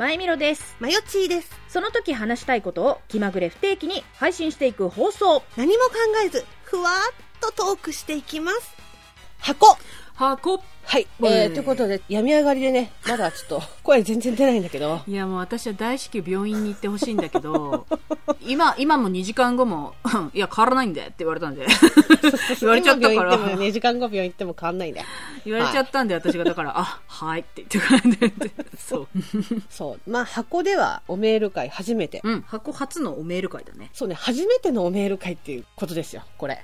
まえみろです。まよちーです。その時話したいことを気まぐれ不定期に配信していく放送。何も考えず、ふわーっとトークしていきます。箱箱。はい。うんえー、ということで、病み上がりでね、まだちょっと、声全然出ないんだけど、いやもう私は大至急病院に行ってほしいんだけど 今今も2時間後も いや変わらないんでって言われたんで。言われちゃったから。2時間後病院行っても変わんないんだよ。言われちゃったんで私がだからあはいって言ってくれて。そう。そう。まあ、箱ではおメール会初めて。うん箱初のおメール会だね。そうね、初めてのおメール会っていうことですよ、これ。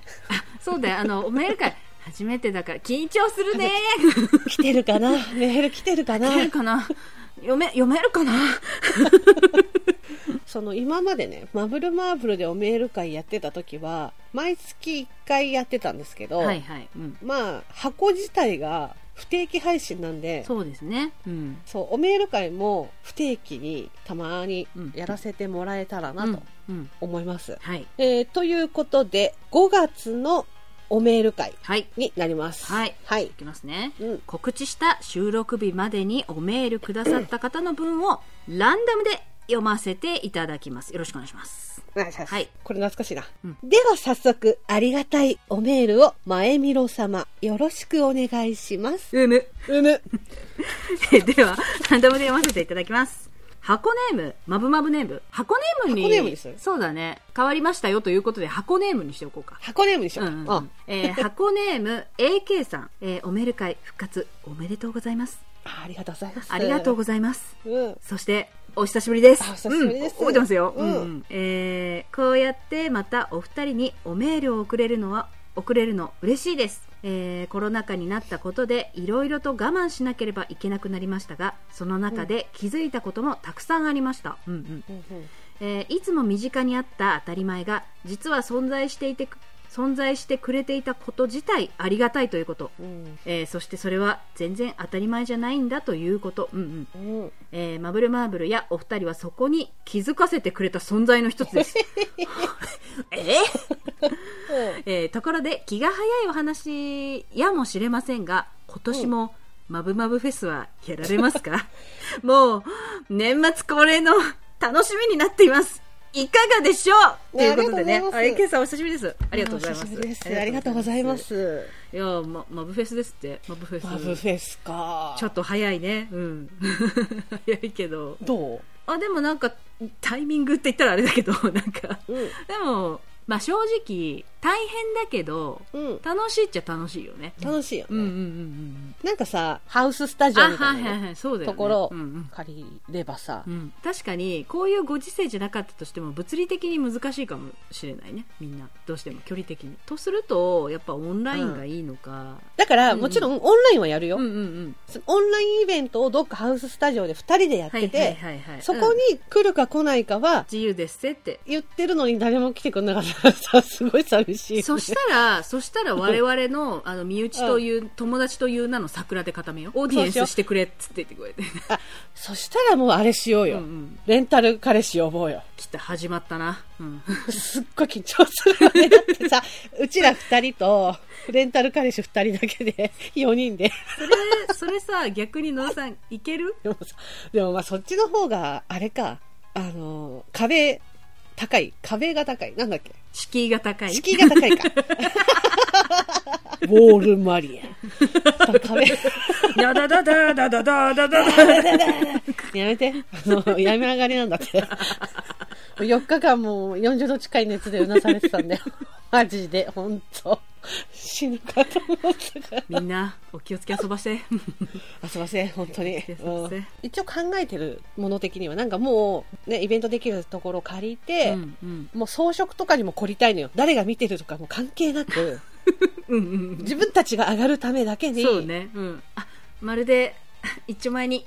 そうだよ。あのおメール会初めてだから緊張するね。来てるかな？メール来てるかな？読めるかな？読め読めるかな？その今までね、マブルマーブルでおメール会やってた時は、毎月1回やってたんですけど、はいはい、うん、まあ、箱自体が不定期配信なんで、そうですね。うん。そう、おメール会も不定期にたまにうん。やらせてもらえたらなうんとうん。思います。はい。えーということで、5月のおメール会はいになります。はいはいい。きますねうん。告知した収録日までにおメールくださった方の分をランダムで読ませていただきますよろしくお願いしますお願いします。はいこれ懐かしいな。うんでは早速、ありがたいおメールを前みろ様、よろしくお願いします。うむうむ。ではランダムで読ませていただきます箱ネームマブマブネーム箱ネームに箱ネームにするそうだね変わりましたよということで箱ネームにしておこうか箱ネームにしよう。うんうんあえー箱ネーム AK さん、えーおメール会復活おめでとうございますあありがとうございます。ありがとうごございますざいます。そして、お久しぶりです。あお久しぶりですうん覚えてますよ。うんうんえーこうやってまたお二人におメールを送れるのは、送れるの嬉しいです。えーコロナ禍になったことでいろいろと我慢しなければいけなくなりましたが、その中で気づいたこともたくさんありました。うんうんうん。えーいつも身近にあった当たり前が実は存在していてく存在してくれていたこと自体ありがたいということ、うん。えーそしてそれは全然当たり前じゃないんだということ、うんうん。うん。えーマブルマーブルやお二人はそこに気づかせてくれた存在の一つです。え？ーえーところで気が早いお話やもしれませんが今年もマブマブフェスはやられますか？もう年末恒例の楽しみになっていますいかがでしょう？とねいうことでね。あいます。あケイさんお久しぶりです。ありがとうございます。ありがとうございます。いやまマブフェスですって。マブフェス。マブフェスか。ちょっと早いね。うん。早いけど。どあでもなんかタイミングって言ったらあれだけど なんか。ううん。でもまあ正直大変だけどうん。楽しいっちゃ楽しいよね。楽しいよね。うんうんうんうんなんかさ、ハウススタジオあはいはいみたいなねはい。そうだよね。ところをうんうん。借りればさ。う、ん、確かにこういうご時世じゃなかったとしても物理的に難しいかもしれないね。みんな。どうしても距離的に。とするとやっぱオンラインがいいのか、だから、うん。もちろんオンラインはやるよ。うん、うんうん。そオンラインイベントをどっかハウススタジオで2人でやってて、はいはいはいはい。そこうんに来るか来ないかは自由ですって。って言ってるのに誰も来てくれなかったらさすごい寂し。いよね、そしたら、そしたら我々の、あの、身内という、友達という名の桜で固めよう。オーディエンスしてくれっつって言ってくれて。あそしたらもうあれしようよ、うんうん。レンタル彼氏呼ぼうよ。きっと始まったな。うん。すっごい緊張するよね。だってさうちら2人とレンタル彼氏2人だけで4人で。それ、それさ、逆に野田さん、いける？でもさでもまあそっちの方があれか。あの壁高い壁が高いなんだっけ？敷居が高い。敷居が高いか ウォールマリア壁ダダダダダダダダダやめて。あの、やめ上がりなんだって。4日間もう40度近い熱でうなされてたんだよ。マジで、ほんと。死ぬかと思ったから。みんな、お気をつけ遊ばして。あ、すいません、本当に。うん一応考えてるもの的には、なんかもう、ね、イベントできるところを借りて、うんうん。もう装飾とかにも凝りたいのよ。誰が見てるとかも関係なく、うんうん自分たちが上がるためだけうん。に、そうね。うん。あ、まるで、一丁前に、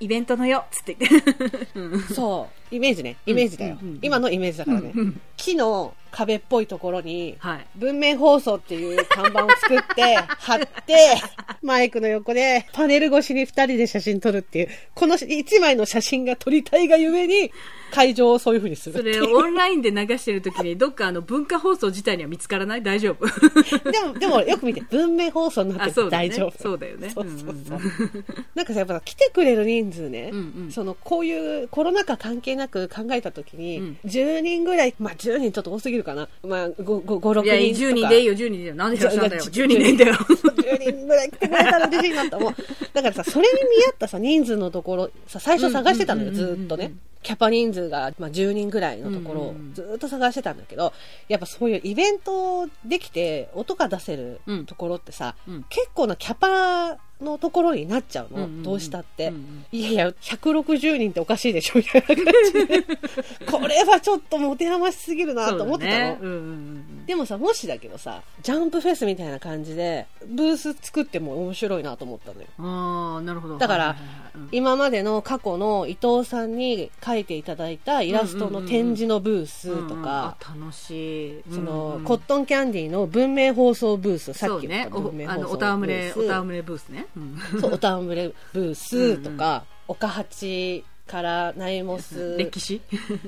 イベントのよ、つって言って。うんそうイメージね。イメージだよ。うんうんうん今のイメージだからね。うん木の壁っぽいところに、はい。文明放送っていう看板を作って、貼って、マイクの横でパネル越しに二人で写真撮るっていう、この一枚の写真が撮りたいがゆえに、会場をそういう風にするそ。れオンラインで流してる時にどっかあの文化放送自体には見つからない？大丈夫。でも、でもよく見て、文明放送になって大丈夫。そうだよね。そうそうそう。うんなんかさ、やっぱ来てくれる人数ね、うんうん。その、こういうコロナ禍関係なく考えたときに、うん。10人ぐらい、まあ10人ちょっと多すぎるかな。まあ5、5、5 6人とか。いや10人でいいよ10人でいいよなんでしだよ10人でいいんだよ 10人ぐらい来てくれたら嬉しいなと思う。だからさ、それに見合ったさ、人数のところ、さ、最初探してたのよ、ずーっとね。キャパ人数が、まあ、10人ぐらいのところをうんうんずーっと探してたんだけど、やっぱそういうイベントできて音が出せるうん。ところってさ、うん。結構なキャパのところになっちゃうの、うんうんうん。どうしたって。うんうん。いやいや、160人っておかしいでしょみたいな感じで。これはちょっと持て余しすぎるなと思ってたの。ね。うんうんうんでもさ、もしだけどさ、ジャンプフェスみたいな感じで、ブース作っても面白いなと思ったのよ。ああなるほど。だからはいはいはいうん今までの過去の伊藤さんに描いていただいたイラストの展示のブースとか、あ楽しい。その、コットンキャンディーの文明放送ブース、さっき言った文明おあの放送おたわむれブースおたわむれブースね。うん。そう、おたわむれブースとか、岡八からナイモス、歴史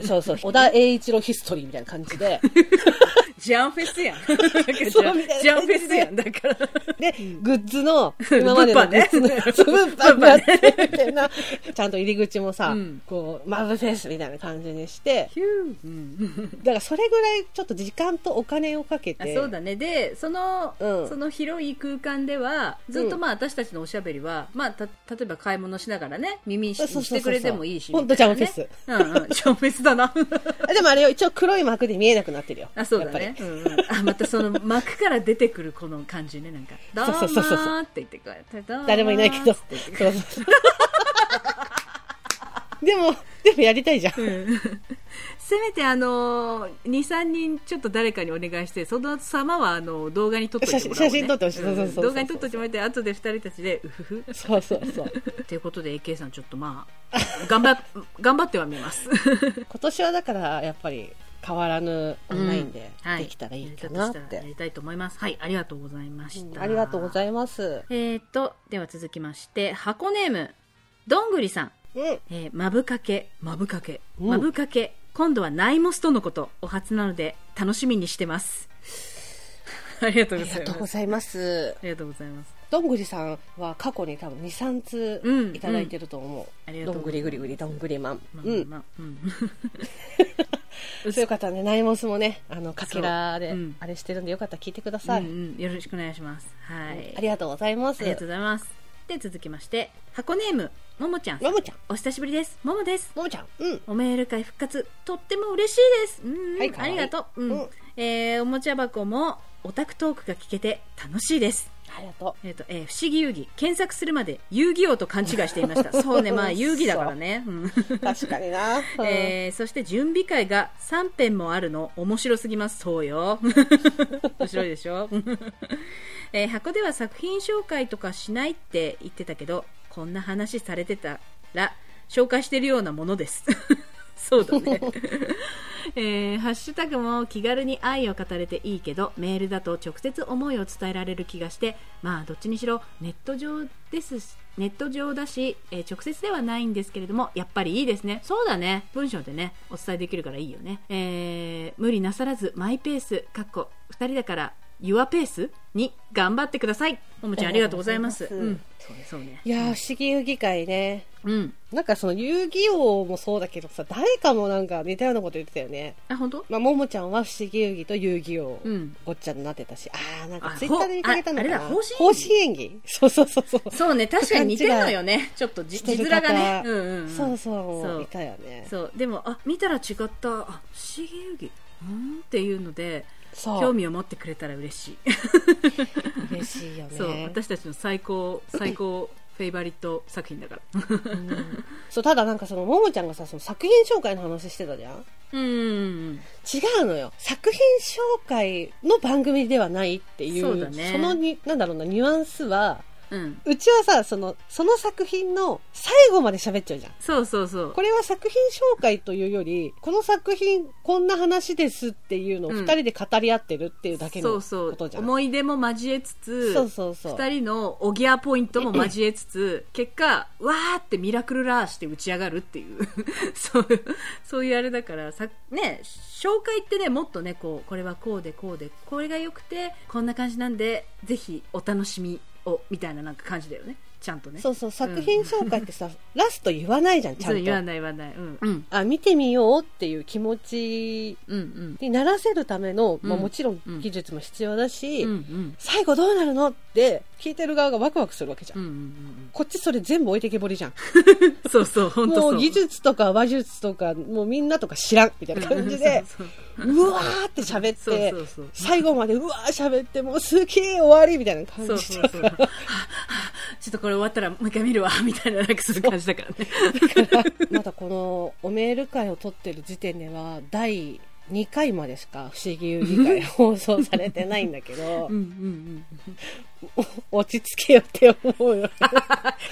そうそう、小田栄一郎ヒストリーみたいな感じで、ジャンフェスやん。そうみたいなジャンフェスやんだから。で、グッズの、今までのグッズの物販があって、みたいな、ちゃんと入り口もさ、うん。こう、マブフェスみたいな感じにして、ヒューうん。だからそれぐらいちょっと時間とお金をかけて、あそうだね。でその,、うん。その広い空間ではずっとまあ私たちのおしゃべりは、まあ、た例えば買い物しながらね耳しそうそうそう。そうしてくれてもいいしほんとジャンフェス。うんうん。ジャンフェスだな。あでもあれよ、一応黒い幕で見えなくなってるよ。あそうだやっぱりね、うんうん、あまたその幕から出てくるこの感じねなんか「どうもそうそうそうそうー」って言ってこうやって。誰もいないけど。って言ってそうそう。でも、でもやりたいじゃん。せめてあの23人ちょっと誰かにお願いしてその様はあの動画に撮ってもらおう、ね、写真写真撮ってほしい。そうそうそうそう動画に撮ってもらって後で2人たちでうふふ。そうそうそう。ということで AK さんちょっとまあ頑張っ頑張ってはみます。今年はだから、やっぱり変わらぬオンラインでうんはいできたらいいかなっやりたとしたらやて。りたいと思いますはいありがとうございました、ありがとうございます。えー、とでは続きまして箱ネームどんぐりさんうん。えー、まぶかけ、まぶかけ、うんまぶかけ、今度はナイモスとのこと、お初なので楽しみにしてます。ありがとうございます。ありがとうございます。どんぐりさんは過去に多分2、3うん通いただいてると思う。ありがとうどんぐりぐりぐりどんぐり。まあうん。まあうん そういう方はね、ナイモスもね、あの、かけらであれしてるんでよかったら聞いてください。うんうんよろしくお願いします。はい。ありがとうございます。ありがとうございます。で、続きまして、箱ネーム、ももちゃん。ももちゃん。お久しぶりです。ももです。ももちゃん。うん。おメール会復活、とっても嬉しいです。うん、はいありがとう。うん。うんえーおもちゃ箱も、オタクトークが聞けて楽しいです。ありがとえっ、と、えー不思議遊戯。検索するまで遊戯王と勘違いしていました。そうね、まあ遊戯だからね。うんう。確かにな。うんえーそして準備会が3編もあるの面白すぎますそうよ 面白いでしょ、えー箱では作品紹介とかしないって言ってたけどこんな話されてたら紹介してるようなものですそうだね、えーハッシュタグも気軽に愛を語れていいけどメールだと直接思いを伝えられる気がしてまあどっちにしろネット上ですネット上だし、えー直接ではないんですけれどもやっぱりいいですね。そうだね。文章でねお伝えできるからいいよね、えー無理なさらずマイペースかっこ2人だからユアペースに頑張ってください。ももちゃんありがとうございます。うん、そうねそうね。いやー、不思議遊戯会ね。うん。なんかその遊戯王もそうだけどさ、誰かもなんか似たようなこと言ってたよね。あ本当？まあ、ももちゃんは不思議遊戯と遊戯王、うん。ごっちゃになってたし、あー、なんかあツイッターで見かけたのかな。ほああれだ方方針針演技。そうそうそうそう。そうね確かに似てるのよね。ちょっと字面がね。方。うんうん、うん、そうそう、そう。いたよね。そう。でもあ見たら違った。あ不思議遊戯？うんっていうのでそう。興味を持ってくれたら嬉しい、嬉しいよね。そう私たちの最高最高フェイバリット作品だから。そう、ただなんかその、ももちゃんがさ、その作品紹介の話してたじゃん？うん。うん違うのよ。作品紹介の番組ではないっていう、そうだね。のに、なんだろうな、ニュアンスは、うんうちはさ、その、その作品の最後まで喋っちゃうじゃん。そうそうそうこれは作品紹介というより、この作品こんな話ですっていうのをうん二人で語り合ってるっていうだけのそうそうことじゃん。思い出も交えつつそうそうそう。二人のおぎゃポイントも交えつつ結果わーってミラクルラーして打ち上がるっていう そうそういうあれだからさね紹介ってねもっとねこうこれはこうでこうでこれが良くてこんな感じなんでぜひお楽しみをみたいななんか感じだよね。ちゃんとね。そうそう、作品紹介ってさ、ラスト言わないじゃん、ちゃん言わと。ない言わない。うん。うん。あ、見てみようっていう気持ちにならせるための、まあうん。もちろん技術も必要だし、うんうん。最後どうなるのって聞いてる側がワクワクするわけじゃん。うんうんうんこっちそれ全部置いてけぼりじゃん。う んそうそう本当そうもう技術とか話術とか、もうみんなとか知らんみたいな感じで、そうそううわーって喋ってそ、うそう最後までうわー喋って、もうすげえ終わりみたいな感じそうそう。はぁはぁちょっとこれ終わったらもう一回見るわ、みたいな、なんかそういう感じだからね。まだこのおメール会を撮ってる時点では、第2回までしか不思議遊戯会放送されてないんだけどうん、うん落ち着けよって思うよ。うん。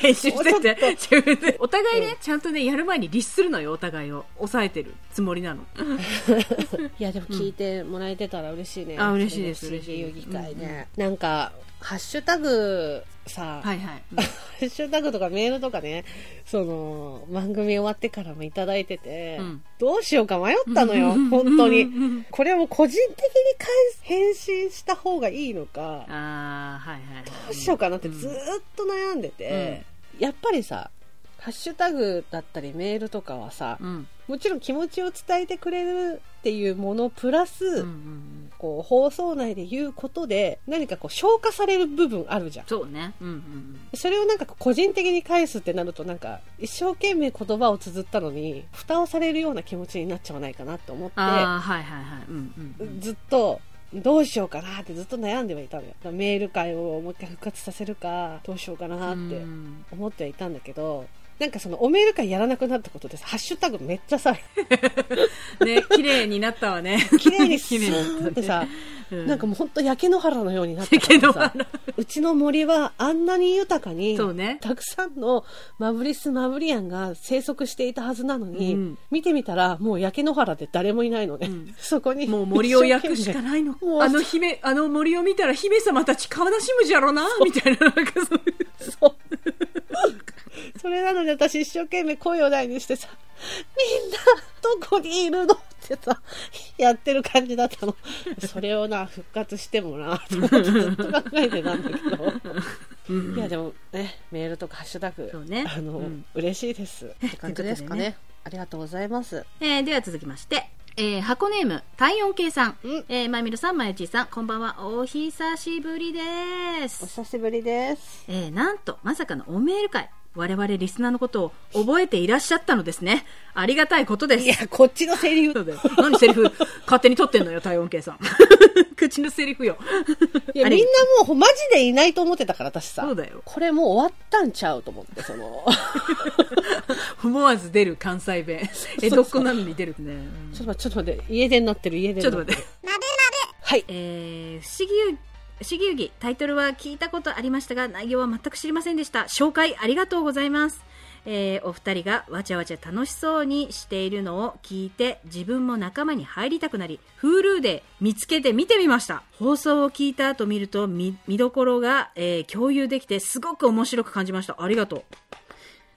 編集してて、自分で。お互いね、ちゃんとね、やる前に律するのよ、お互いを。抑えてるつもりなの。いや、でも聞いてもらえてたら嬉しいね。あ嬉しいです嬉しい戯会ね。なんか、ハッシュタグさ、はいはい。ハッシュタグとかメールとかね、その、番組終わってからもいただいてて、うんどうしようか迷ったのよ、本当に。これはもう個人的に返す返信した方がいいのか、あー、はいはい。どうしようかなってずーっと悩んでて、やっぱりさ、ハッシュタグだったりメールとかはさ、うん。もちろん気持ちを伝えてくれるっていうものプラス、うんうんうん。こう放送内で言うことで何かこう消化される部分あるじゃん。そうね。うんうんそれをなんか個人的に返すってなるとなんか一生懸命言葉を綴ったのに蓋をされるような気持ちになっちゃわないかなと思ってああ、はいはいはい。うんうんうん。ずっとどうしようかなってずっと悩んではいたのよ。メール会をもう一回復活させるかどうしようかなってうん。思ってはいたんだけどなんかそのおメール会やらなくなったことでさハッシュタグめっちゃさ ね、綺麗になったわね。綺麗に スーンってさ、うなんかもう本当焼け野原のようになってけどさうちの森はあんなに豊かにね。たくさんのマブリス・マブリアンが生息していたはずなのに、うん。見てみたらもう焼け野原で誰もいないのね、うん。そこにもう森を焼くしかいないの。あの姫、あの森を見たら姫様たち悲しむじゃろな、みたいな、なんかそう。そうそれなので私一生懸命声を大にしてさみんなどこにいるの？ってさやってる感じだったの。それをな復活してもなと思ってずっと考えてたんだけど。いやでもねメールとかハッシュタグね。あの、うん。嬉しいです。って感じですかね。というこありがとうございます。えーでは続きまして、えー箱ネーム、体温計さん。うん。えー、まゆみるさん、まゆちーさん、こんばんは。お久しぶりでおす。久しぶりです。えーなんと、まさかのおメール会。我々リスナーのことを覚えていらっしゃったのですね。ありがたいことです。いやこっちのセリフだよ。何セリフ？勝手に取ってんのよ、体温計さん。口のセリフよ。いやみんなもうマジでいないと思ってたから私さそうだよ。これもう終わったんちゃうと思ってその 思わず出る関西弁。江戸っ子なのに出るね。うんちょっと待って、ちょっと待って、家出になってる、家出になっる。ちょっと待って。はい。えー、不思議不思議遊戯タイトルは聞いたことありましたが内容は全く知りませんでした。紹介ありがとうございます、えーお二人がわちゃわちゃ楽しそうにしているのを聞いて自分も仲間に入りたくなり Hulu で見つけて見てみました。放送を聞いた後見ると見見どころが、えー共有できてすごく面白く感じました。ありがとう。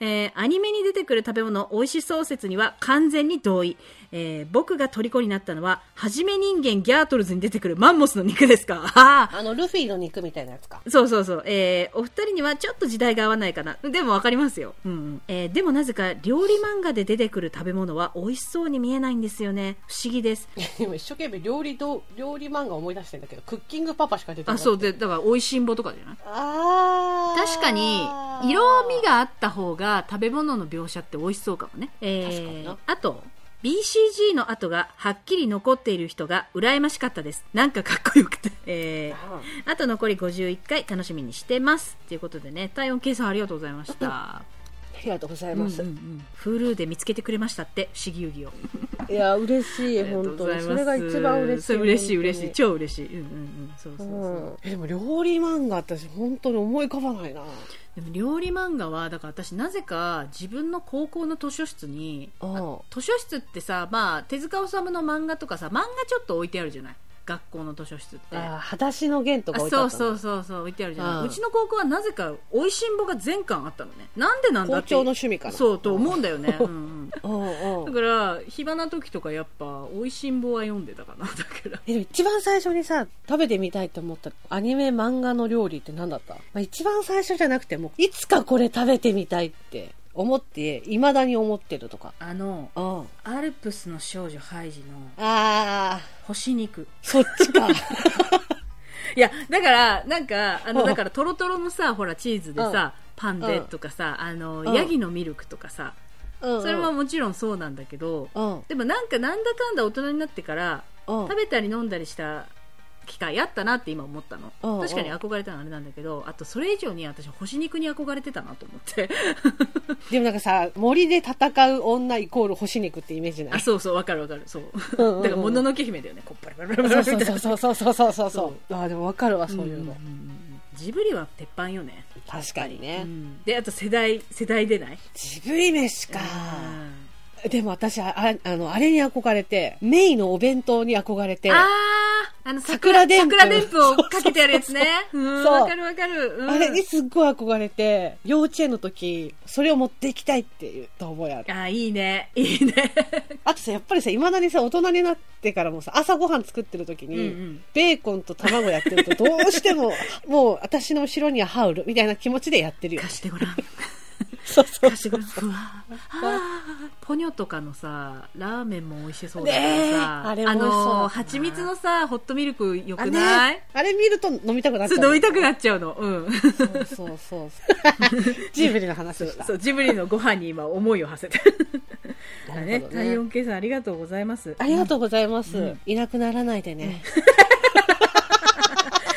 えーアニメに出てくる食べ物美味しそう説には完全に同意、えー僕が虜になったのははじめ人間ギャートルズに出てくるマンモスの肉ですか？あー。あの、ルフィの肉みたいなやつか。そうそうそう、えーお二人にはちょっと時代が合わないかな。でもわかりますよ、うん。うんえーでもなぜか料理漫画で出てくる食べ物は美味しそうに見えないんですよね。不思議です。今一生懸命料理ど、料理漫画思い出してんだけど、クッキングパパしか出てこない。あそう。でだから美味しんぼとかじゃない？あー。確かに色味があった方が食べ物の描写って美味しそうかもね、えーあと BCG の跡がはっきり残っている人が羨ましかったです。なんかかっこよくて、えーあと残り51回楽しみにしてますということでね。体温計さんありがとうございました。ありがとうございます。うんうんうん。Hulu で見つけてくれましたって不思議遊戯を。いや嬉しい本当に。それが一番嬉しい。それ嬉しい嬉しい。本超嬉しい。うんうんうん。そうそうそう、えでも料理漫画私本当に思い浮かばないなでも料理漫画はだから私なぜか自分の高校の図書室にう。ん図書室ってさまあ手塚治虫の漫画とかさ漫画ちょっと置いてあるじゃない学校の図書室って。あー裸足の弦とかあ置いてあっそうそうそうそう置いてあるじゃない、ううんちの高校はなぜかおいしんぼが全巻あったのね。なんでなんだって。校長の趣味かな。そうと思うんだよね、うん。うんうん。うんだから暇な時とかやっぱおいしんぼは読んでたかなだから。えでも一番最初にさ食べてみたいと思ったアニメ漫画の料理って何だった、まあ、一番最初じゃなくてもいつかこれ食べてみたいって思っていまだに思ってるとか。あのうん。アルプスの少女ハイジのああ干し肉。そっちか。いやだからなんかあのうん。だからトロトロのさほらチーズでさ、パンでうんとかさあの、うん。ヤギのミルクとかさそそれはもちろんそうなんだけど、うん。でもなんかなんだかんだ大人になってからうん。食べたり飲んだりした機会あったなって今思ったの、うん確かに憧れたのはあれなんだけどあとそれ以上に私干し肉に憧れてたなと思って。でもなんかさ森で戦う女イコール干し肉ってイメージない？あそうそうわかるわかる。そう。うんうんうん。だからもののけ姫だよね。こっぱら。パラパラそうそうそうそうそうそうそう。そそう。あーでもわかるわそういうの、んんんジブリは鉄板よね。確かにね、うん。であと世代世代でない？ジブリ飯か。うんでも私あああのあれに憧れてメイのお弁当に憧れてあーあの桜でんぷ桜でんぷをかけてあるやつね。うんそう。わかるわかる、うん。あれにすっごい憧れて幼稚園の時それを持っていきたいって言った覚えあるあーいいね。いいね。あとさやっぱりさいまだにさ大人になってからもさ朝ごはん作ってる時に、うんうん。ベーコンと卵やってるとどうしてももう私の後ろにはハウルみたいな気持ちでやってるよ。貸してごらんそうそう貸してごらんふわポニョとかのさラーメンも美味しそうだけねえどさ、あれも美味しそうだったな。の蜂蜜のさホットミルクよあ,、くない、ね、あれ見ると飲みたくなっちゃう。飲みたくなっちゃうの。うん。そうそうそう。ジブリの話でそうジブリのご飯に今思いを馳せて。ねなるほどね。体温計さんありがとうございます。ありがとうございます、うん。いなくならないでね、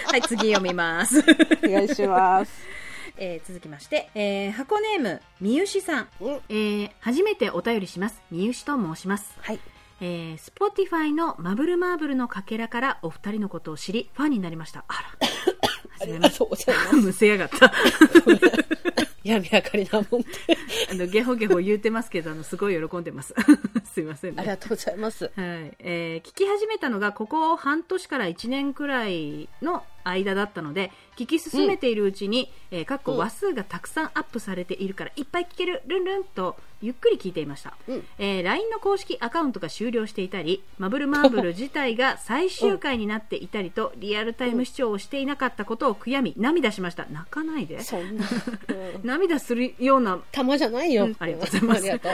はい次読みます。お願いしますえー続きまして、えー箱ネームみゆしさん、うんえー初めてお便りします。みゆしと申します。はい。えー、Spotify のマブルマーブルのかけらからお二人のことを知りファンになりました。あら。ありがとうございます。む せやがった。闇明かりなもんで。あのゲホゲホ言うてますけどあのすごい喜んでます。すいませんね。ありがとうございます。はい。えー聞き始めたのがここ半年から1年くらいの間だったので聞き進めているうちに、えーかっこうん。話数がたくさんアップされているからいっぱい聞けるルンルンとゆっくり聞いていました、うん。えー LINE の公式アカウントが終了していたりマブルマーブル自体が最終回になっていたりと リアルタイム視聴をしていなかったことを悔やみ涙しました。泣かないで。そんな、うん、涙するような玉じゃないよ、うん。ありがとうございます。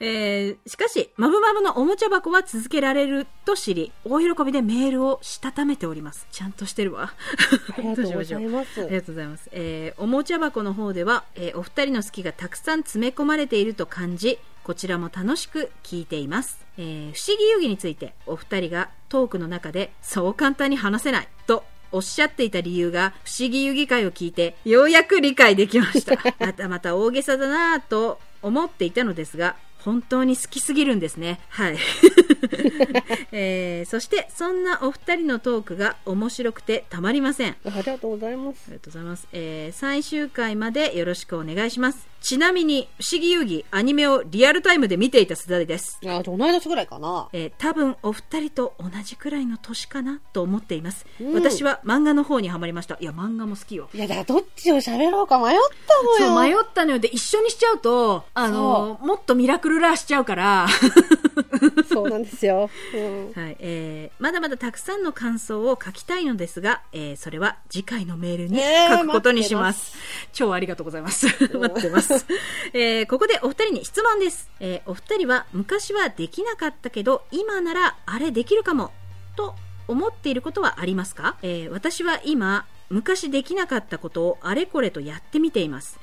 えーしかし、マブマブのおもちゃ箱は続けられると知り、大喜びでメールをしたためております。ちゃんとしてるわ。ありがとうございますありがとうございます。えーおもちゃ箱の方では、えーお二人の好きがたくさん詰め込まれていると感じ、こちらも楽しく聞いています。えー不思議遊戯について、お二人がトークの中で、そう簡単に話せないとおっしゃっていた理由が不思議遊戯会を聞いてようやく理解できました またまた大げさだなぁと思っていたのですが本当に好きすぎるんですね。はい、えーそしてそんなお二人のトークが面白くてたまりません。あありがとうございます。りがとうございます、えー最終回までよろしくお願いします。ちなみに不思議遊戯アニメをリアルタイムで見ていたすだれです。あ同い年ぐらいかな。えー多分お二人と同じくらいの年かなと思っています、うん。私は漫画の方にはまりました。いや漫画も好きよ。いやだどっちを喋ろうか迷ったそう迷のよったのよ。で一緒にしちゃうとあのもっとミラクルラーしちゃうから、そうなんですよ、うん。はいえーまだまだたくさんの感想を書きたいのですが、えーそれは次回のメールに書くことにします,、超ありがとうございます。待ってます、えーここでお二人に質問です、えーお二人は昔はできなかったけど今ならあれできるかも。と思っていることはありますか、えー私は今昔できなかったことをあれこれとやってみています。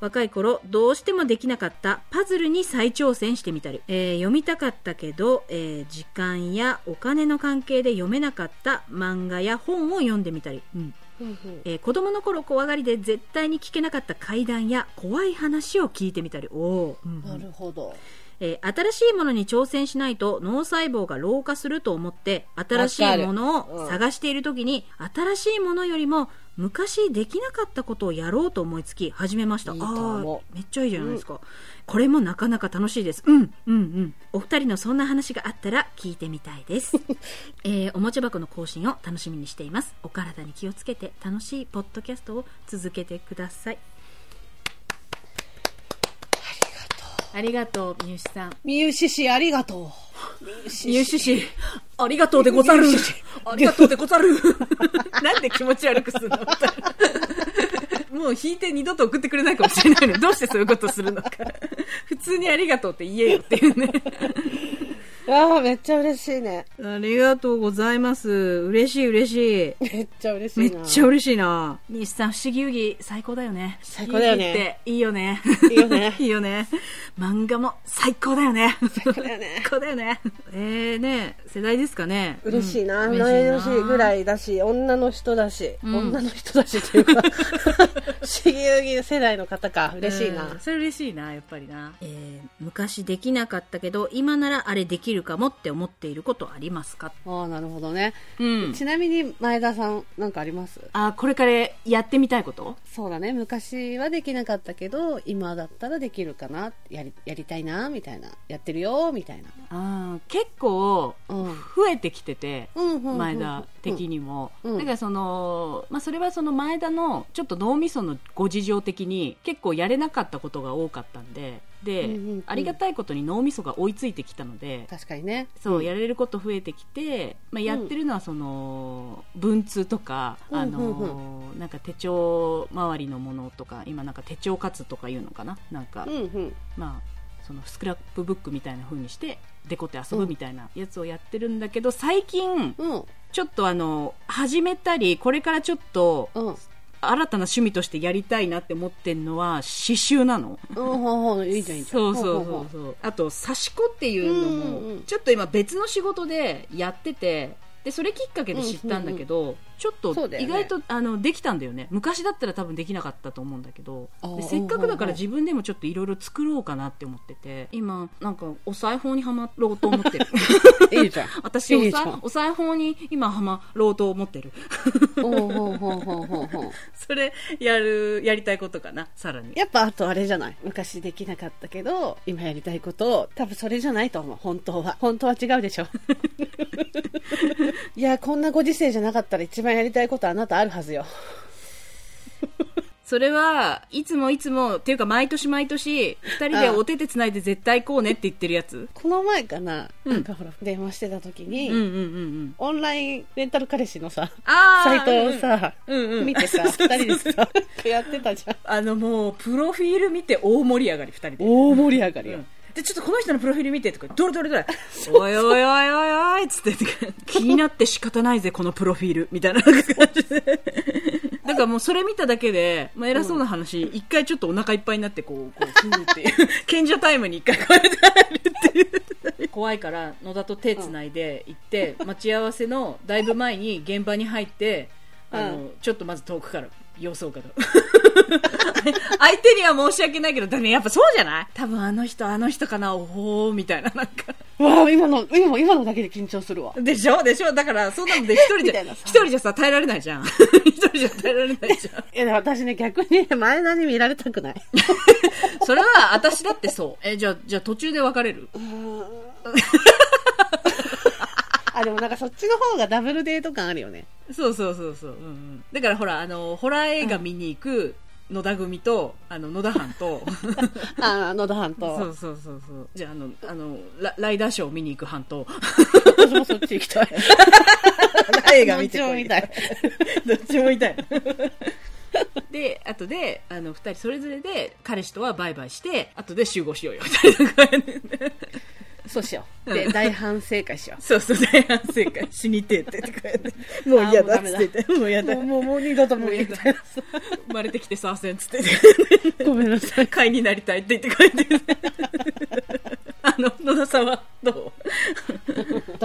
若い頃どうしてもできなかったパズルに再挑戦してみたり、えー読みたかったけど、えー時間やお金の関係で読めなかった漫画や本を読んでみたり、うん。えー子供の頃怖がりで絶対に聞けなかった怪談や怖い話を聞いてみたり。おー、うんうん。なるほどえー新しいものに挑戦しないと脳細胞が老化すると思って新しいものを探している時に、新しいものよりも昔できなかったことをやろうと思いつき始めました。あーめっちゃいいじゃないですか、これもなかなか楽しいです。うんうんうん。お二人のそんな話があったら聞いてみたいです、えーおもちゃ箱の更新を楽しみにしています。お体に気をつけて楽しいポッドキャストを続けてくださいありがとう三好さんみゆししありがと入手し、ありがとうでござる。ありがとうでござる。なんで気持ち悪くするの？もう引いて二度と送ってくれないかもしれないのに、どうしてそういうことするのか。普通にありがとうって言えよっていうね。う。ああ、めっちゃ嬉しいね。ありがとうございます。嬉しい嬉しい。めっちゃ嬉しめいな。っちゃ嬉しいな。西さん、不思議遊戯最高だよね。最高だよねいいよね。いいよね いいよね。漫画も最高だよね。最高だよね最高だよね。えーね、世代ですかね。嬉しいな。うん同い年ぐらい。いだし、女の人だし、うん女の人だしっていうか、不思議遊戯世代の方か。嬉しいなうん。それ嬉しいな、やっぱりな。えー昔できなかったけど、今ならあれできるかもって思っていることありますか？ああ、なるほどね。うんちなみに前田さん、なんかあります？あ、これからやってみたいこと？そうだね。昔はできなかったけど、今だったらできるかな？やり、やりたいな、みたいな。やってるよ、みたいな。あー結構、うん。増えてきてて、うん前田的にも、うんだからその、まあ、それはその前田のちょっと脳みそのご事情的に結構やれなかったことが多かったんでで、うんうんうんありがたいことに脳みそが追いついてきたので確かにね。そう、んやれること増えてきて、まあ、やってるのはその文通とか、うんあのなんか手帳周りのものとか今なんか手帳活とかいうのかな？なんか、うんうん。まあそのスクラップブックみたいな風にしてデコって遊ぶみたいなやつをやってるんだけど最近うん。ちょっとあの始めたりこれからちょっとうん。新たな趣味としてやりたいなって思ってるのは刺繍なの。うん、ほうほう、いいじゃん、いいじゃん。そうそうそうそうあと刺し子っていうのうんうんもうんちょっと今別の仕事でやっててでそれきっかけで知ったんだけど、ちょっとそうだよね。意外と、あのできたんだよね。昔だったら多分できなかったと思うんだけど。せっかくだから自分でもちょっといろいろ作ろうかなって思ってて。今なんかお裁縫にはまろうと思ってる。いいじゃん。私おいいじゃん。さお裁縫に今はまろうと思ってる。ほうほうほうほうほうほう。それやるやりたいことかな。さらに。やっぱあとあれじゃない？昔できなかったけど、今やりたいことを、多分それじゃないと思う。本当は。本当は違うでしょ。いや、こんなご時世じゃなかったら一番やりたいことあなたあるはずよ。それはいつもいつもっていうか毎年毎年二人でお手手つないで絶対こうねって言ってるやつ。この前かな、うん。なんかほら、電話してた時に、うんうんうんうん。オンラインレンタル彼氏のさ、サイトをさ、うんうん。うん見てさ、二人でさ、やってたじゃん。あのもうプロフィール見て大盛り上がり二人で。大盛り上がりよ。うんでちょっとこの人のプロフィール見てとかどれどれどれおいおいおいおいおいっつって。気になって仕方ないぜこのプロフィール。みたいな。感じでだからもうそれ見ただけで、まあ、偉そうな話。一、回ちょっとお腹いっぱいになってこうこうふーっていう。賢者タイムに一回こうやって入るっていう。怖いから野田と手つないで行って、待ち合わせのだいぶ前に現場に入ってあの、うちょっとまず遠くから様子をかが 相手には申し訳ないけど、だね、やっぱそうじゃない？多分あの人、あの人かな、おおみたいな、なんか。わあ、今の、今も、今のだけで緊張するわ。でしょ？でしょ？だから、そんなので一人じゃみたいな、さ一人じゃさ、耐えられないじゃん。一人じゃ耐えられないじゃん。いや、私ね、逆に前田に見られたくない。それは、私だってそう。え、じゃあ、じゃあ途中で別れる？あ、でもなんかそっちの方がダブルデート感あるよね。そうそうそうそう。うんうん。だからほら、あの、ホラー映画見に行く野田組と、あの、野田藩と、あ、野田半島。そうそうそうそう。じゃあ、あの、あの、ラライダーショー見に行く班と、私もそっち行きたい。映画見てこいどっちも見たい。どっちもいたい。で、後で、あの、二人それぞれで、彼氏とはバイバイして、後で集合しようよ、みたいな感じで。そうしよう。で、大反省会しよそうそう、大反省会。死にてえって、とか言って。もう嫌だっつってて、もう嫌う。だ。もう、もう、もう二度と無理みたいな。生まれてきてさあせんっつって。ごめんなさい。会になりたいって言って帰ってきて。あの、野田さんはどう？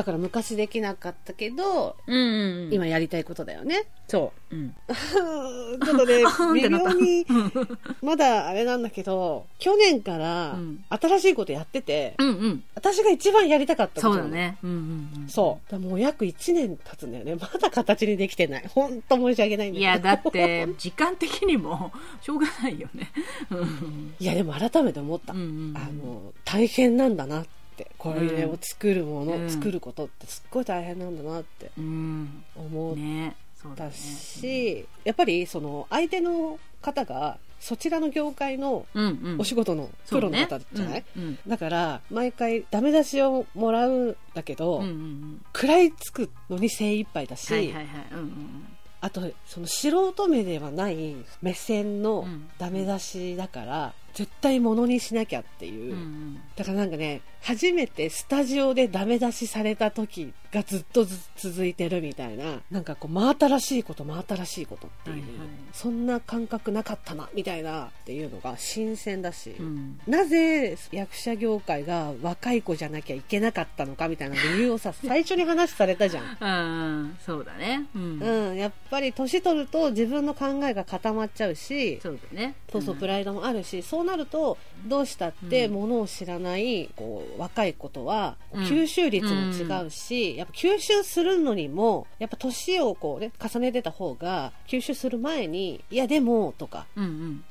だから昔できなかったけど、うんうんうん。今やりたいことだよね。そう。うん。ちょっとね 微妙に、まだあれなんだけど、去年からうん新しいことやってて、うんうん。私が一番やりたかったことそうだ。ね。うんうんうん。そう。もう約1年経つんだよね。まだ形にできてない。本当申し訳ないんだけど。いや、だって、時間的にも、しょうがないよね。うんいや、でも改めて思った。うんうん。あの、大変なんだなって。これを作るもの、うん作ることってすっごい大変なんだなってうん。思っねそうだたね。し、やっぱりその相手の方がそちらの業界のうんうん。お仕事のプロの方じゃない、うんうんだから毎回ダメ出しをもらうんだけど、うんうんうん。食らいつくのに精一杯だし、はいはいはい。うんうんあとその素人目ではない目線のうんダメ出しだから、絶対ものにしなきゃっていう、うん。うんだからなんかね初めてスタジオでダメ出しされた時がずっとず続いてるみたいななんかこう真新しいこと真新しいことっていう、はいはいそんな感覚なかったなみたいなっていうのが新鮮だし、うん。うん。なぜ役者業界が若い子じゃなきゃいけなかったのかみたいな理由をさ最初に話されたじゃん。うん、そうだね。うん。うん、やっぱり年取ると自分の考えが固まっちゃうしそうだね。そうそう、プライドもあるしそうなるとどうしたってものを知らないこう若い子とはうん。吸収率も違うし、やっぱ吸収するのにもやっぱ年をこう、ね、重ねてた方が吸収する前にいやでもとか。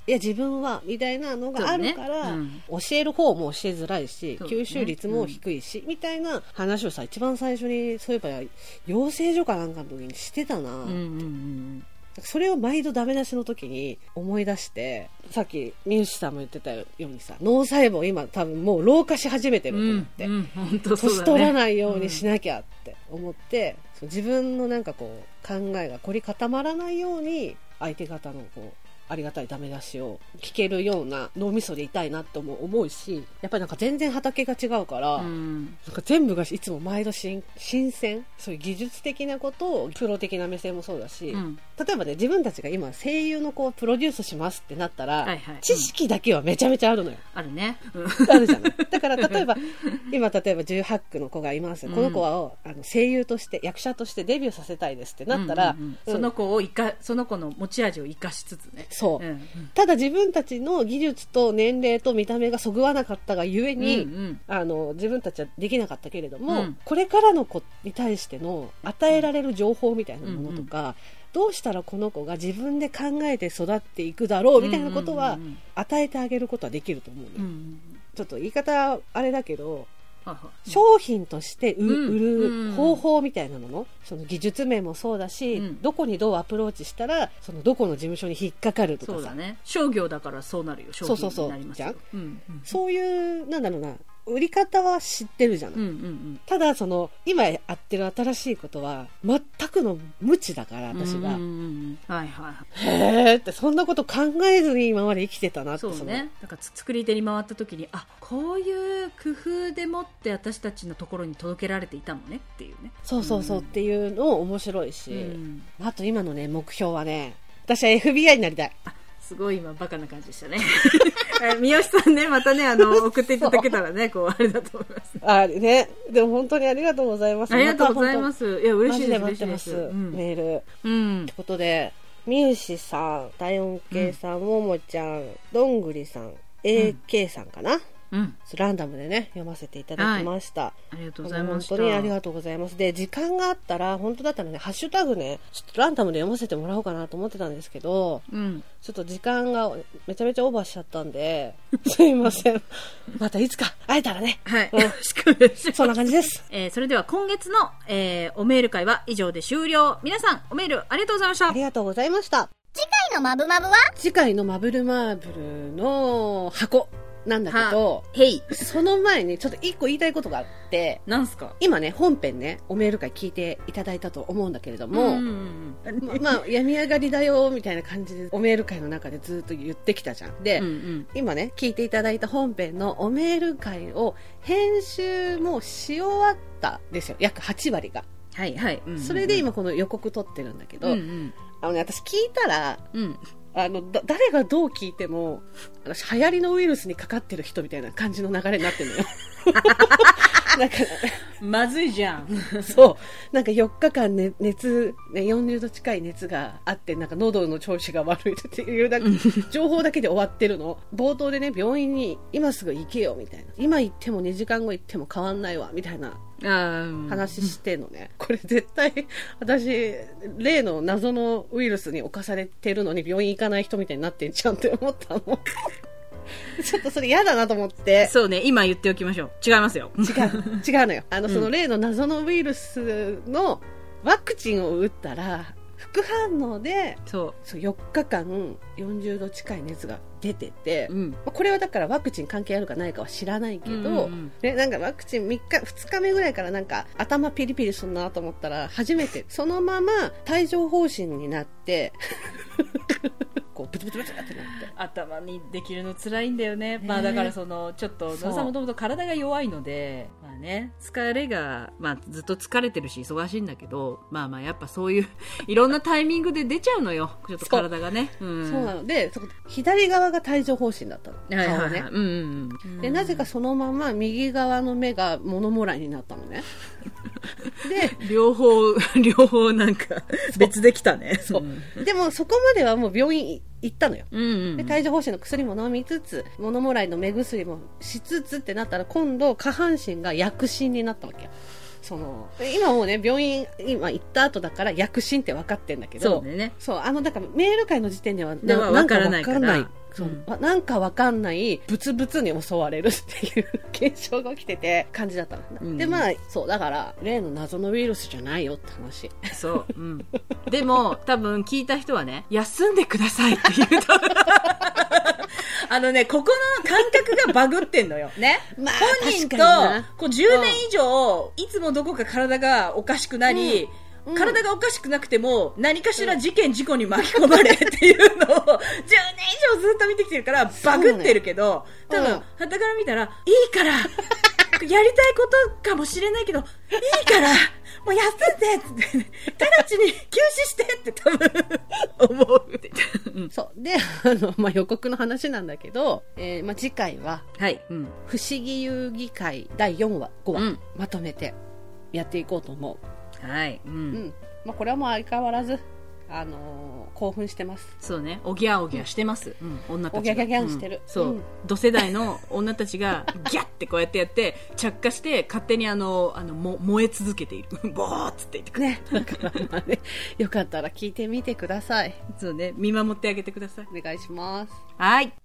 いや自分はみたいなのがあるから、教える方も教えづらいし、吸収率も低いし、みたいな話をさ一番最初にそういえば養成所かなんかの時にしてたな、うんうんうんそれを毎度ダメ出しの時に思い出してさっきミューシさんも言ってたようにさ脳細胞今多分もう老化し始めてるとうん。思って、うん、うだね。年取らないようにしなきゃって思って、そう自分のなんかこう考えが凝り固まらないように相手方のこうありがたいダメ出しを聞けるような脳みそでいたいなって思うしやっぱりなんか全然畑が違うから、うん。なんか全部がいつも毎度新新鮮そういう技術的なことをプロ的な目線もそうだし、うん。例えばね自分たちが今声優の子をプロデュースしますってなったら、はいはい知識だけはめちゃめちゃあるのよ。あるね。うん。あるじゃない。だから例えば今例えば18区の子がいます、うんこの子はあの声優として役者としてデビューさせたいですってなったら、うんうんうんうんその子を生か、その子の持ち味を生かしつつね。そう、うん。ただ自分たちの技術と年齢と見た目がそぐわなかったがゆえうんに、うん。あの自分たちはできなかったけれども、うんこれからの子に対しての与えられる情報みたいなものとか、どうしたらこの子が自分で考えて育っていくだろうみたいなことはうんうんうん与えてあげることはできると思うのよ、うんうん。ちょっと言い方あれだけど商品として売る方法みたいなもの、その技術面もそうだし、うん。どこにどうアプローチしたらそのどこの事務所に引っかかるとかさ。そうだね。商業だからそうなるよ。商そうそうそう。品になりますよ。うん。うん。そういうなんだろうな売り方は知ってるじゃない、うんうんうん。ただその今やってる新しいことは全くの無知だから私が、はいはいはい。へーってそんなこと考えずに今まで生きてたなってそうのね。だからつ作り手に回った時に、あ、こういう工夫でもって私たちのところに届けられていたのねっていうね。そうそうそうっていうの面白いし、うんあと今のね目標はね私は FBI になりたいすごい今バカな感じでしたね。え三好さんね、またね、あの、送っていただけたらね、こう、あれだと思います。あねでも本当にありがとうございますありがとうございますす。いや、嬉マしいです、待ってますす。うん。メールうんということでミューシさん体温計さん、ももちゃんどんぐりさん AK さんかな、うん。ランダムでね読ませていただきました、ありがとうございました。本当にありがとうございますで時間があったら本当だったらねハッシュタグねちょっとランダムで読ませてもらおうかなと思ってたんですけどうん。ちょっと時間がめちゃめちゃオーバーしちゃったんで すいませんまたいつか会えたらねはい。うんよろしくお願いします。そんな感じですえーそれでは今月の、えーおメール会は以上で終了。皆さん、おメールありがとうございましたあ。りがとうございました次回のマブマブは？次回のマブルマーブルの箱なんだけどへい。その前にちょっと一個言いたいことがあってなんすか？今ね本編ねおメール会聞いていただいたと思うんだけれども、んんままあ病み上がりだよみたいな感じでおメール会の中でずっと言ってきたじゃん。で、うんうん。今ね聞いていただいた本編のおメール会を編集もし終わったんですよ。約8割が。はいはい。うんうん。それで今この予告撮ってるんだけど、うんうん。あのね私聞いたらうん。あのだ誰がどう聞いても私流行りのウイルスにかかってる人みたいな感じの流れになってるのよ。なんか、まずいじゃん。そう、なんか4日間、ね、熱、ね、40度近い熱があって、なんか喉の調子が悪いっていう、なんか 情報だけで終わってるの。冒頭でね、病院に今すぐ行けよ、みたいな。今行っても2時間後行っても変わんないわ、みたいなあ話してんのね。これ絶対、私、例の謎のウイルスに侵されてるのに病院行かない人みたいになってんじゃんって思ったの。ちょっとそれ嫌だなと思って。そうね、今言っておきましょう。違いますよ。違う、違うのよ。あの、その例の謎のウイルスのワクチンを打ったら、副反応で、そそう4日間40度近い熱が出てて、う。うん。まあこれはだからワクチン関係あるかないかは知らないけど、うんうんなんかワクチン3日、2日目ぐらいからなんか頭ピリピリするなと思ったら、初めてそのまま帯状疱疹になって、こうブツブツブツってなって。頭にできるの辛いんだよね。まあだからその、ちょっと、野田さんもともと体が弱いので、まあね、疲れが、まあずっと疲れてるし忙しいんだけど、まあまあやっぱそういう、いろんなタイミングで出ちゃうのよ。ちょっと体がね。うん。そうなので、左側が帯状疱疹だったの。顔ね。うんうんうん。で、なぜかそのまま右側の目が物もらいになったのね。で、両方、両方なんか、別できたね。そう。でもそこまではもう病院行ったのよ。うんうんで、帯状疱疹の薬も飲みつつ、物もらいの目薬もしつつってなったら、今度下半身が薬疹になったわけよ。その、今もうね、病院、今行った後だから薬疹って分かってんだけど、そうね。そう、あの、だからメール会の時点では、ではなんかわからないからわないそううんわなんかわかんない、ブツブツに襲われるっていう現象が起きてて、感じだったの。うんで、まあ、そう、だから、例の謎のウイルスじゃないよって話。そう。うん。でも、多分聞いた人はね、休んでくださいって言うと。あのね、ここの感覚がバグってんのよ。ね。まあ本人とこう10年以上、いつもどこか体がおかしくなり、うん体がおかしくなくても、何かしら事件、事故に巻き込まれっていうのを、10年以上ずっと見てきてるから、バグってるけど、多分、うんはたから見たら、いいから、やりたいことかもしれないけど、いいから、もう休んでって、直ちに休止してって多分、思うそう。で、あの、まあ、予告の話なんだけど、えーまあ、次回は、はい。うん。不思議遊戯会第4話、5話、うんまとめてやっていこうと思はい。うう。うんん。まあ、これはもう相変わらず、あのー興奮してます。そうね。おぎゃおぎゃしてます。うん。女たちが。おぎゃぎゃぎゃんしてるうんそううん。同世代の女たちが、ギャッてこうやってやって、着火して、勝手にあの、あの、も燃え続けている。ボーっつって言ってくる。ね。だからまあね、よかったら聞いてみてください。そうね。見守ってあげてください。お願いします。はい。お楽し